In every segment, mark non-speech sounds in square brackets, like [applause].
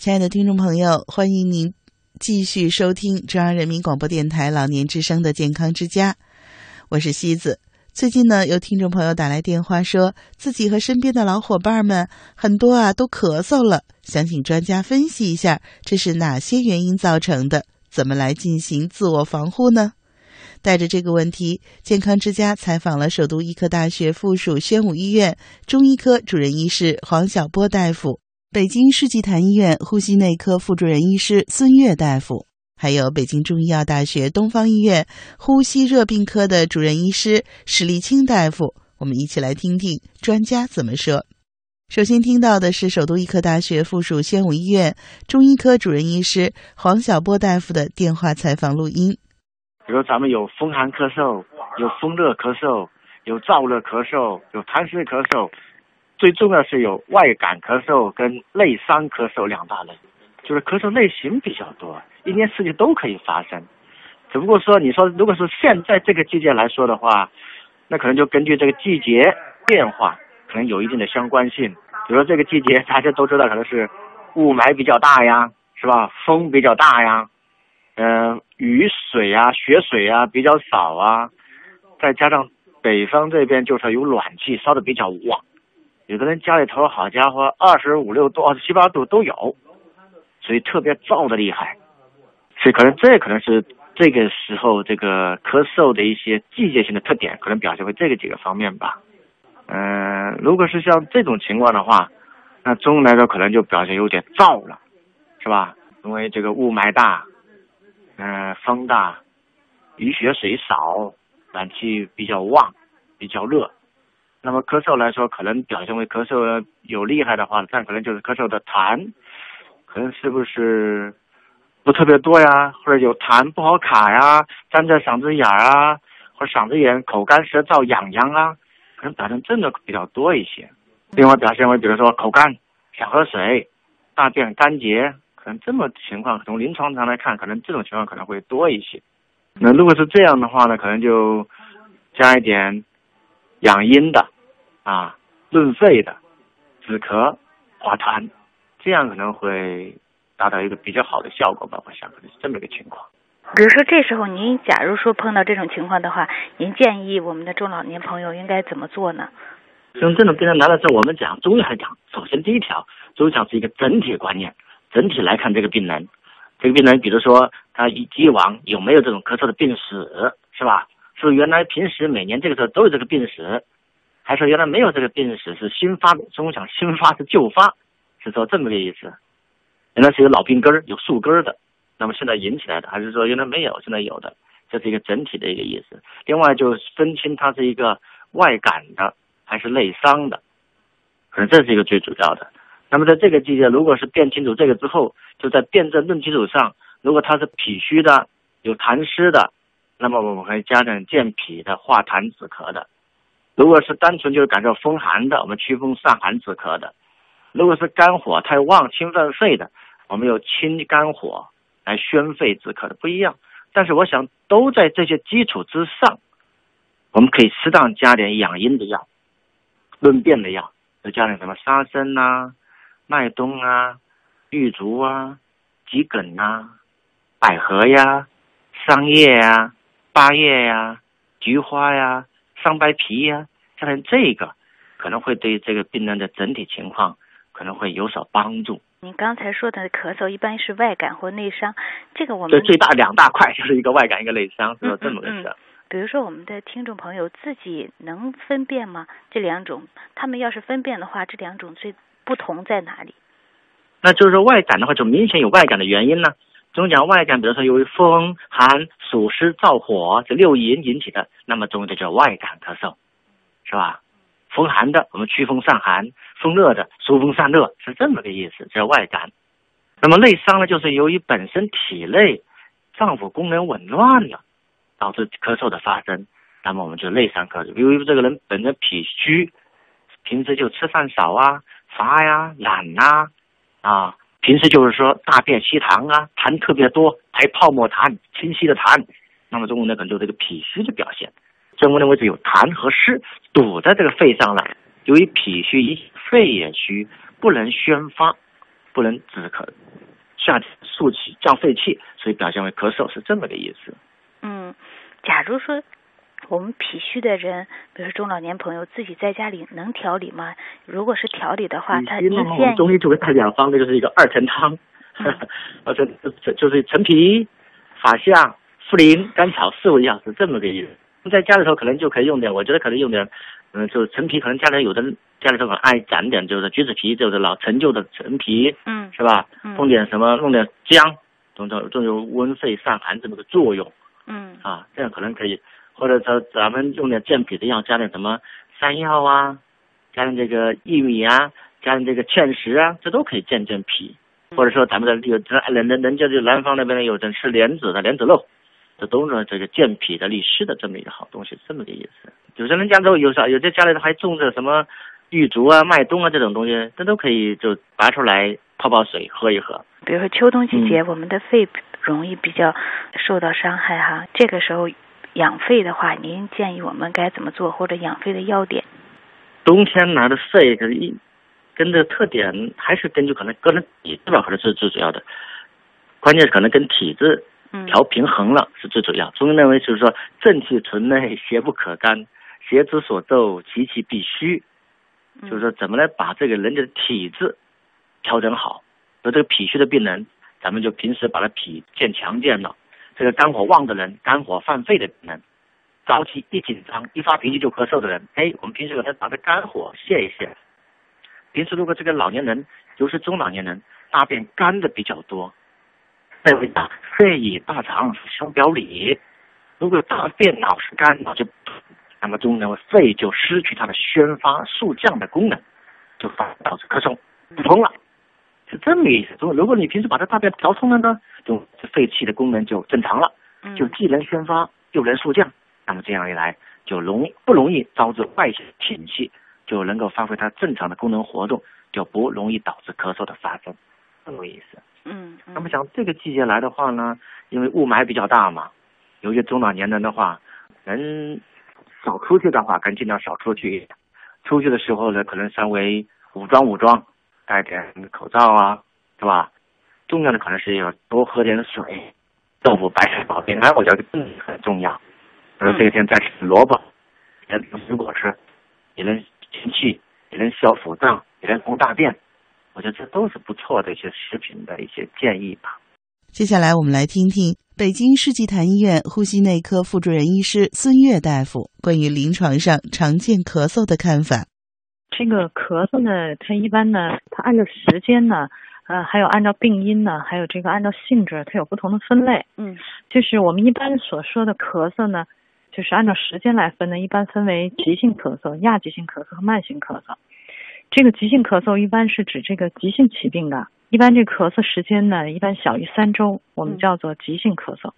亲爱的听众朋友，欢迎您继续收听中央人民广播电台老年之声的健康之家，我是西子。最近呢，有听众朋友打来电话，说自己和身边的老伙伴们很多啊都咳嗽了，想请专家分析一下这是哪些原因造成的，怎么来进行自我防护呢？带着这个问题，健康之家采访了首都医科大学附属宣武医院中医科主任医师黄晓波大夫。北京世纪坛医院呼吸内科副主任医师孙悦大夫，还有北京中医药大学东方医院呼吸热病科的主任医师史立清大夫，我们一起来听听专家怎么说。首先听到的是首都医科大学附属宣武医院中医科主任医师黄晓波大夫的电话采访录音。比如咱们有风寒咳嗽，有风热咳嗽，有燥热咳嗽，有痰湿咳嗽。最重要是有外感咳嗽跟内伤咳嗽两大类，就是咳嗽类型比较多，一年四季都可以发生。只不过说，你说如果是现在这个季节来说的话，那可能就根据这个季节变化，可能有一定的相关性。比如说这个季节大家都知道，可能是雾霾比较大呀，是吧？风比较大呀，嗯，雨水啊、雪水啊比较少啊，再加上北方这边就是有暖气烧的比较旺。有的人家里头，好家伙，二十五六度、二十七八度都有，所以特别燥的厉害。所以可能这可能是这个时候这个咳嗽的一些季节性的特点，可能表现为这个几个方面吧。嗯，如果是像这种情况的话，那中来说可能就表现有点燥了，是吧？因为这个雾霾大，嗯，风大，雨雪水少，暖气比较旺，比较热。那么咳嗽来说，可能表现为咳嗽有厉害的话，但可能就是咳嗽的痰，可能是不是不特别多呀？或者有痰不好卡呀，粘在嗓子眼儿啊，或者嗓子眼口干舌燥痒痒啊，可能表现症状比较多一些。另外表现为比如说口干想喝水，大便干结，可能这么情况从临床上来看，可能这种情况可能会多一些。那如果是这样的话呢，可能就加一点。养阴的，啊，润肺的，止咳化痰，这样可能会达到一个比较好的效果吧。我想可能是这么一个情况。比如说这时候您假如说碰到这种情况的话，您建议我们的中老年朋友应该怎么做呢？像这种病人来了之后，我们讲中医来讲，首先第一条，中医讲是一个整体观念，整体来看这个病人，这个病人，比如说他以以往有没有这种咳嗽的病史，是吧？是原来平时每年这个时候都有这个病史，还是原来没有这个病史是新发的？中讲新发是旧发，是说这么个意思。原来是有老病根儿、有树根儿的，那么现在引起来的，还是说原来没有，现在有的？这是一个整体的一个意思。另外就分清它是一个外感的还是内伤的，可能这是一个最主要的。那么在这个季节，如果是辨清楚这个之后，就在辨证论基础上，如果它是脾虚的、有痰湿的。那么我们可以加点健脾的、化痰止咳的；如果是单纯就是感受风寒的，我们祛风散寒止咳的；如果是肝火太旺、侵犯肺的，我们有清肝火来宣肺止咳的，不一样。但是我想都在这些基础之上，我们可以适当加点养阴的药、润便的药，再加点什么沙参呐、麦冬啊、玉竹啊、桔梗啊、百合呀、桑叶呀。八叶呀，菊花呀，桑白皮呀，加上这个，可能会对这个病人的整体情况可能会有所帮助。您刚才说的咳嗽一般是外感或内伤，这个我们对最大两大块就是一个外感一个内伤，是这么个事。比如说我们的听众朋友自己能分辨吗？这两种，他们要是分辨的话，这两种最不同在哪里？那就是说外感的话，就明显有外感的原因呢。中医讲外感，比如说由于风寒暑湿燥火这六淫引起的，那么中医就叫外感咳嗽，是吧？风寒的我们祛风散寒，风热的疏风散热，是这么个意思，叫外感。那么内伤呢，就是由于本身体内脏腑功能紊乱了，导致咳嗽的发生，那么我们就内伤咳嗽。由于这个人本身脾虚，平时就吃饭少啊，乏呀，懒呐，啊。平时就是说大便稀溏啊，痰特别多，还泡沫痰，清晰的痰，那么中国呢可能就这个脾虚的表现。中国的位置有痰和湿堵在这个肺上了，由于脾虚，肺也虚，不能宣发，不能止咳，夏天肃气降肺气，所以表现为咳嗽是这么个意思。嗯，假如说我们脾虚的人，比如说中老年朋友自己在家里能调理吗？如果是调理的话，他您建议中医就会带两方那就是一个二陈汤，而 [laughs] 且就是陈皮、法夏、茯苓、甘草四味药是这么个意思。在家里头可能就可以用点，我觉得可能用点，嗯，就是陈皮可能家里有的家里头可能爱攒点，就是橘子皮，就是老陈旧的陈皮，嗯，是吧？嗯弄点什么，弄点姜，总总总有温肺散寒这么个作用嗯啊，这样可能可以，或者说咱们用点健脾的药，加点什么山药啊，加点这个薏米啊，加点这个芡实啊，这都可以健健脾。或者说咱们的有人人人家就南方那边呢有人吃莲子的莲子肉，这都是这个健脾的利湿的这么一个好东西，这么个意思。有些人家都有啥，有些家里头还种着什么玉竹啊、麦冬啊这种东西，这都可以就拔出来泡泡水喝一喝。比如说秋冬季嗯节，我们的肺容易比较受到伤害哈，这个时候养肺的话，您建议我们该怎么做，或者养肺的要点？冬天拿的肺跟一跟这特点还是根据可能个人体质吧，可能是最主要的。关键是可能跟体质嗯，调平衡了是最主要。中医认为就是说正气存内，邪不可干，邪之所奏，其其必虚。嗯就是说怎么来把这个人家的体质调整好。那这个脾虚的病人，咱们就平时把他脾健强健了。这个肝火旺的人，肝火犯肺的人，着急一紧张一发脾气就咳嗽的人，哎，我们平时给他把这肝火泄一泄。平时如果这个老年人，尤其是中老年人，大便干的比较多，肺为大，肺与大肠相表里。如果大便老是干，老就那么中呢，肺就失去它的宣发肃降的功能，就反导致咳嗽不通了，是这么个意思。如果如果你平时把它大便调通了呢，就这肺气的功能就正常了，嗯就既能宣发又能肃降，那么这样一来就容易不容易招致外邪侵气，就能够发挥它正常的功能活动，就不容易导致咳嗽的发生，这么个意思。嗯嗯那么像这个季节来的话呢，因为雾霾比较大嘛，有些中老年人的话，能少出去的话，可能尽量少出去一点。出去的时候呢，可能稍微武装武装，戴点口罩啊，是吧？重要的可能是要多喝点水，豆腐、白菜、保平安，我觉得更很重要。比如这一天再吃萝卜，也能水果吃，也能清气，也能消腹胀，也能通大便。我觉得这都是不错的一些食品的一些建议吧。接下来我们来听听北京世纪坛医院呼吸内科副主任医师孙悦大夫关于临床上常见咳嗽的看法。这个咳嗽呢，它一般呢，它按照时间呢，呃，还有按照病因呢，还有这个按照性质，它有不同的分类。嗯就是我们一般所说的咳嗽呢，就是按照时间来分呢，一般分为急性咳嗽、亚急性咳嗽和慢性咳嗽。这个急性咳嗽一般是指这个急性起病的，一般这咳嗽时间呢，一般小于三周，我们嗯叫做急性咳嗽。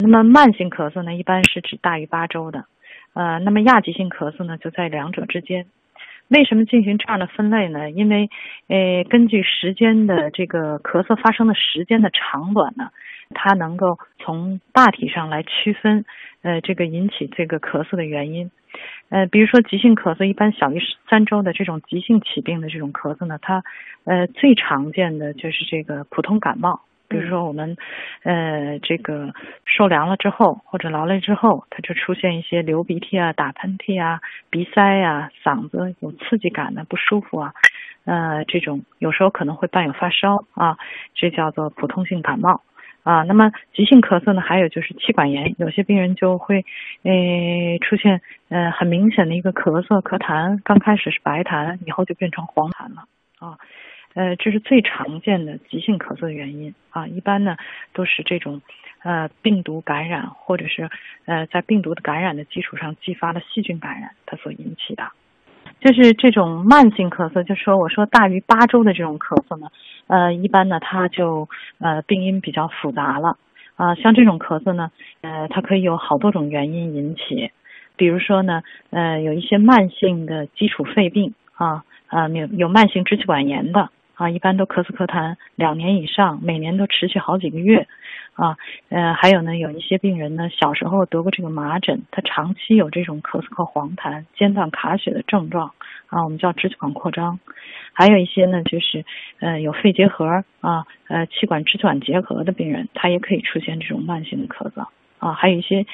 那么慢性咳嗽呢，一般是指大于八周的，呃，那么亚急性咳嗽呢，就在两者之间。为什么进行这样的分类呢？因为，呃，根据时间的这个咳嗽发生的时间的长短呢，它能够从大体上来区分，呃，这个引起这个咳嗽的原因。呃，比如说急性咳嗽，一般小于三周的这种急性起病的这种咳嗽呢，它呃最常见的就是这个普通感冒。比如说我们，呃，这个受凉了之后或者劳累之后，它就出现一些流鼻涕啊、打喷嚏啊、鼻塞啊、嗓子有刺激感的不舒服啊，呃，这种有时候可能会伴有发烧啊，这叫做普通性感冒。啊，那么急性咳嗽呢，还有就是气管炎，有些病人就会，诶、出现呃很明显的一个咳嗽、咳痰，刚开始是白痰，以后就变成黄痰了啊，呃，这是最常见的急性咳嗽的原因啊，一般呢都是这种呃病毒感染，或者是呃在病毒的感染的基础上激发了细菌感染，它所引起的。就是这种慢性咳嗽，就说我说大于八周的这种咳嗽呢，呃，一般呢它就呃病因比较复杂了。啊、像这种咳嗽呢，呃，它可以有好多种原因引起，比如说呢，呃，有一些慢性的基础肺病啊，啊，有有慢性支气管炎的啊，一般都咳嗽咳痰两年以上，每年都持续好几个月，啊，呃，还有呢，有一些病人呢，小时候得过这个麻疹，他长期有这种咳嗽和黄痰、间断卡血的症状，啊，我们叫支气管扩张，还有一些呢，就是呃有肺结核啊，呃气管支气管结核的病人，他也可以出现这种慢性的咳嗽，啊，还有一些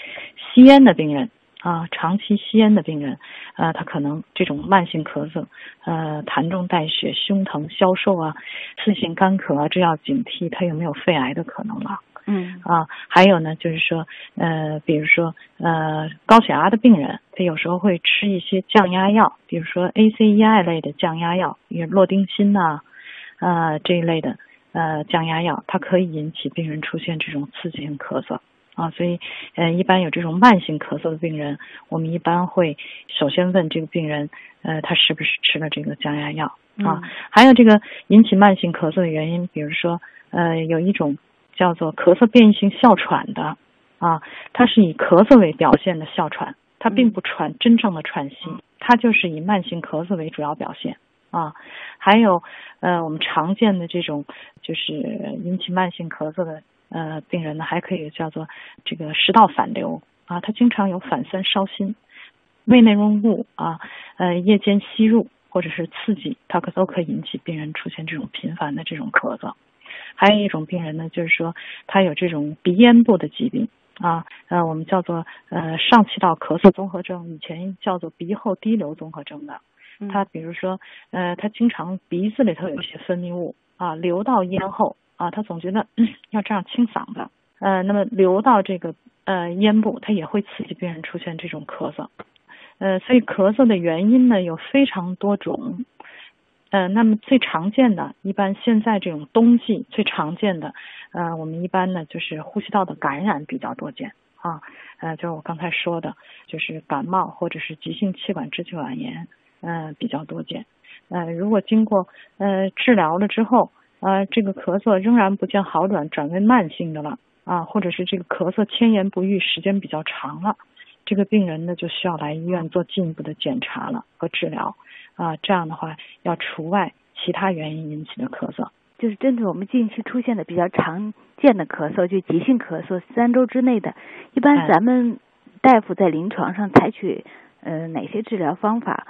吸烟的病人。啊，长期吸烟的病人，呃，他可能这种慢性咳嗽，呃，痰中带血、胸疼、消瘦啊，次性干咳啊，这要警惕他有没有肺癌的可能了。嗯啊，还有呢，就是说，呃，比如说，呃，高血压的病人，他有时候会吃一些降压药，比如说 ACEI 类的降压药，比如洛丁辛呐，呃，这一类的呃降压药，它可以引起病人出现这种刺激性咳嗽。啊，所以，呃，一般有这种慢性咳嗽的病人，我们一般会首先问这个病人，呃，他是不是吃了这个降压药啊？还有这个引起慢性咳嗽的原因，比如说，呃，有一种叫做咳嗽变异性哮喘的，啊，它是以咳嗽为表现的哮喘，它并不喘真正的喘息，它就是以慢性咳嗽为主要表现啊。还有，呃，我们常见的这种就是引起慢性咳嗽的。呃，病人呢还可以叫做这个食道反流啊，他经常有反酸烧心，胃内容物啊，呃，夜间吸入或者是刺激，它可都可以引起病人出现这种频繁的这种咳嗽。还有一种病人呢，就是说他有这种鼻咽部的疾病啊，呃，我们叫做呃上气道咳嗽综合症，以前叫做鼻后滴流综合症的。他比如说呃，他经常鼻子里头有一些分泌物啊，流到咽后。啊，他总觉得要这样清嗓子，呃，那么流到这个呃咽部，它也会刺激病人出现这种咳嗽，呃，所以咳嗽的原因呢有非常多种，呃，那么最常见的，一般现在这种冬季最常见的，呃，我们一般呢就是呼吸道的感染比较多见啊，呃，就是我刚才说的，就是感冒或者是急性气管支气管炎，呃，比较多见，呃，如果经过呃治疗了之后。呃，这个咳嗽仍然不见好转，转为慢性的了啊，或者是这个咳嗽迁延不愈，时间比较长了，这个病人呢就需要来医院做进一步的检查了和治疗啊。这样的话要除外其他原因引起的咳嗽，就是针对我们近期出现的比较常见的咳嗽，就急性咳嗽三周之内的，一般咱们大夫在临床上采取呃哪些治疗方法？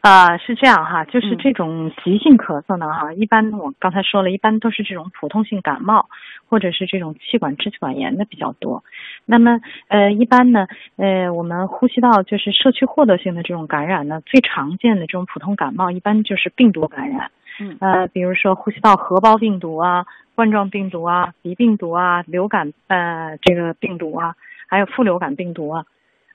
啊，是这样哈，就是这种急性咳嗽呢，哈，一般我刚才说了一般都是这种普通性感冒，或者是这种气管支气管炎的比较多。那么，呃，一般呢，呃，我们呼吸道就是社区获得性的这种感染呢，最常见的这种普通感冒，一般就是病毒感染。嗯。呃，比如说呼吸道合胞病毒啊、冠状病毒啊、鼻病毒啊、流感呃这个病毒啊，还有副流感病毒啊。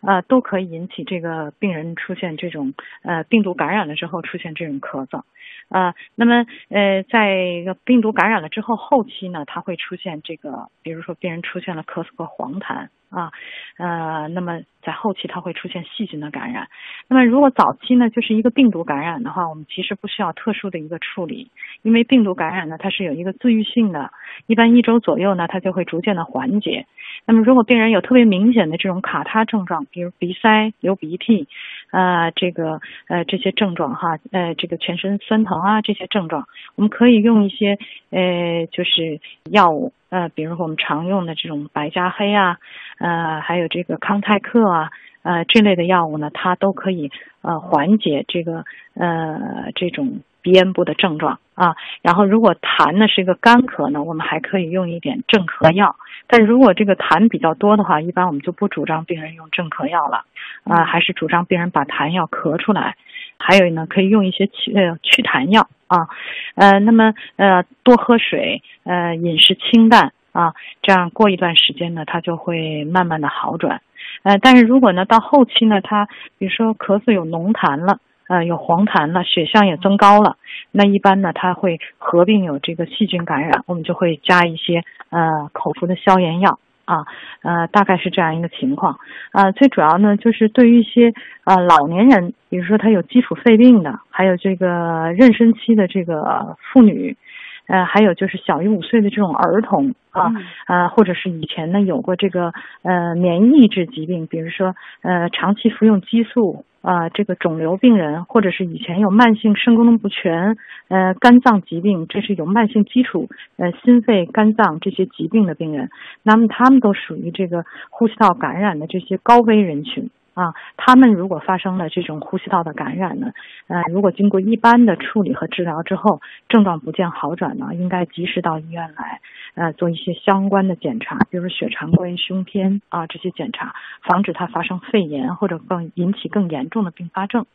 呃，都可以引起这个病人出现这种呃病毒感染了之后出现这种咳嗽，啊，那么呃在一个病毒感染了之后后期呢，它会出现这个，比如说病人出现了咳嗽和黄痰啊，呃，那么在后期它会出现细菌的感染。那么如果早期呢就是一个病毒感染的话，我们其实不需要特殊的一个处理，因为病毒感染呢它是有一个自愈性的，一般一周左右呢它就会逐渐的缓解。那么，如果病人有特别明显的这种卡他症状，比如鼻塞、流鼻涕，呃，这个呃这些症状哈，呃，这个全身酸疼啊这些症状，我们可以用一些呃就是药物，呃，比如说我们常用的这种白加黑啊，呃，还有这个康泰克啊，呃这类的药物呢，它都可以呃缓解这个呃这种。鼻咽部的症状啊，然后如果痰呢是一个干咳呢，我们还可以用一点镇咳药。但如果这个痰比较多的话，一般我们就不主张病人用镇咳药了啊，还是主张病人把痰要咳出来。还有呢，可以用一些祛呃祛痰药啊，呃，那么呃多喝水，呃饮食清淡啊，这样过一段时间呢，它就会慢慢的好转。呃，但是如果呢到后期呢，它比如说咳嗽有浓痰了。呃，有黄痰了，血象也增高了，那一般呢，它会合并有这个细菌感染，我们就会加一些呃口服的消炎药啊，呃，大概是这样一个情况。呃，最主要呢，就是对于一些呃老年人，比如说他有基础肺病的，还有这个妊娠期的这个妇女，呃，还有就是小于五岁的这种儿童啊，呃，或者是以前呢有过这个呃免疫抑制疾病，比如说呃长期服用激素啊，这个肿瘤病人，或者是以前有慢性肾功能不全呃肝脏疾病，这是有慢性基础呃心肺肝脏这些疾病的病人，那么他们都属于这个呼吸道感染的这些高危人群。啊，他们如果发生了这种呼吸道的感染呢，呃，如果经过一般的处理和治疗之后，症状不见好转呢，应该及时到医院来，呃，做一些相关的检查，比如血常规、胸片啊这些检查，防止它发生肺炎或者更引起更严重的并发症。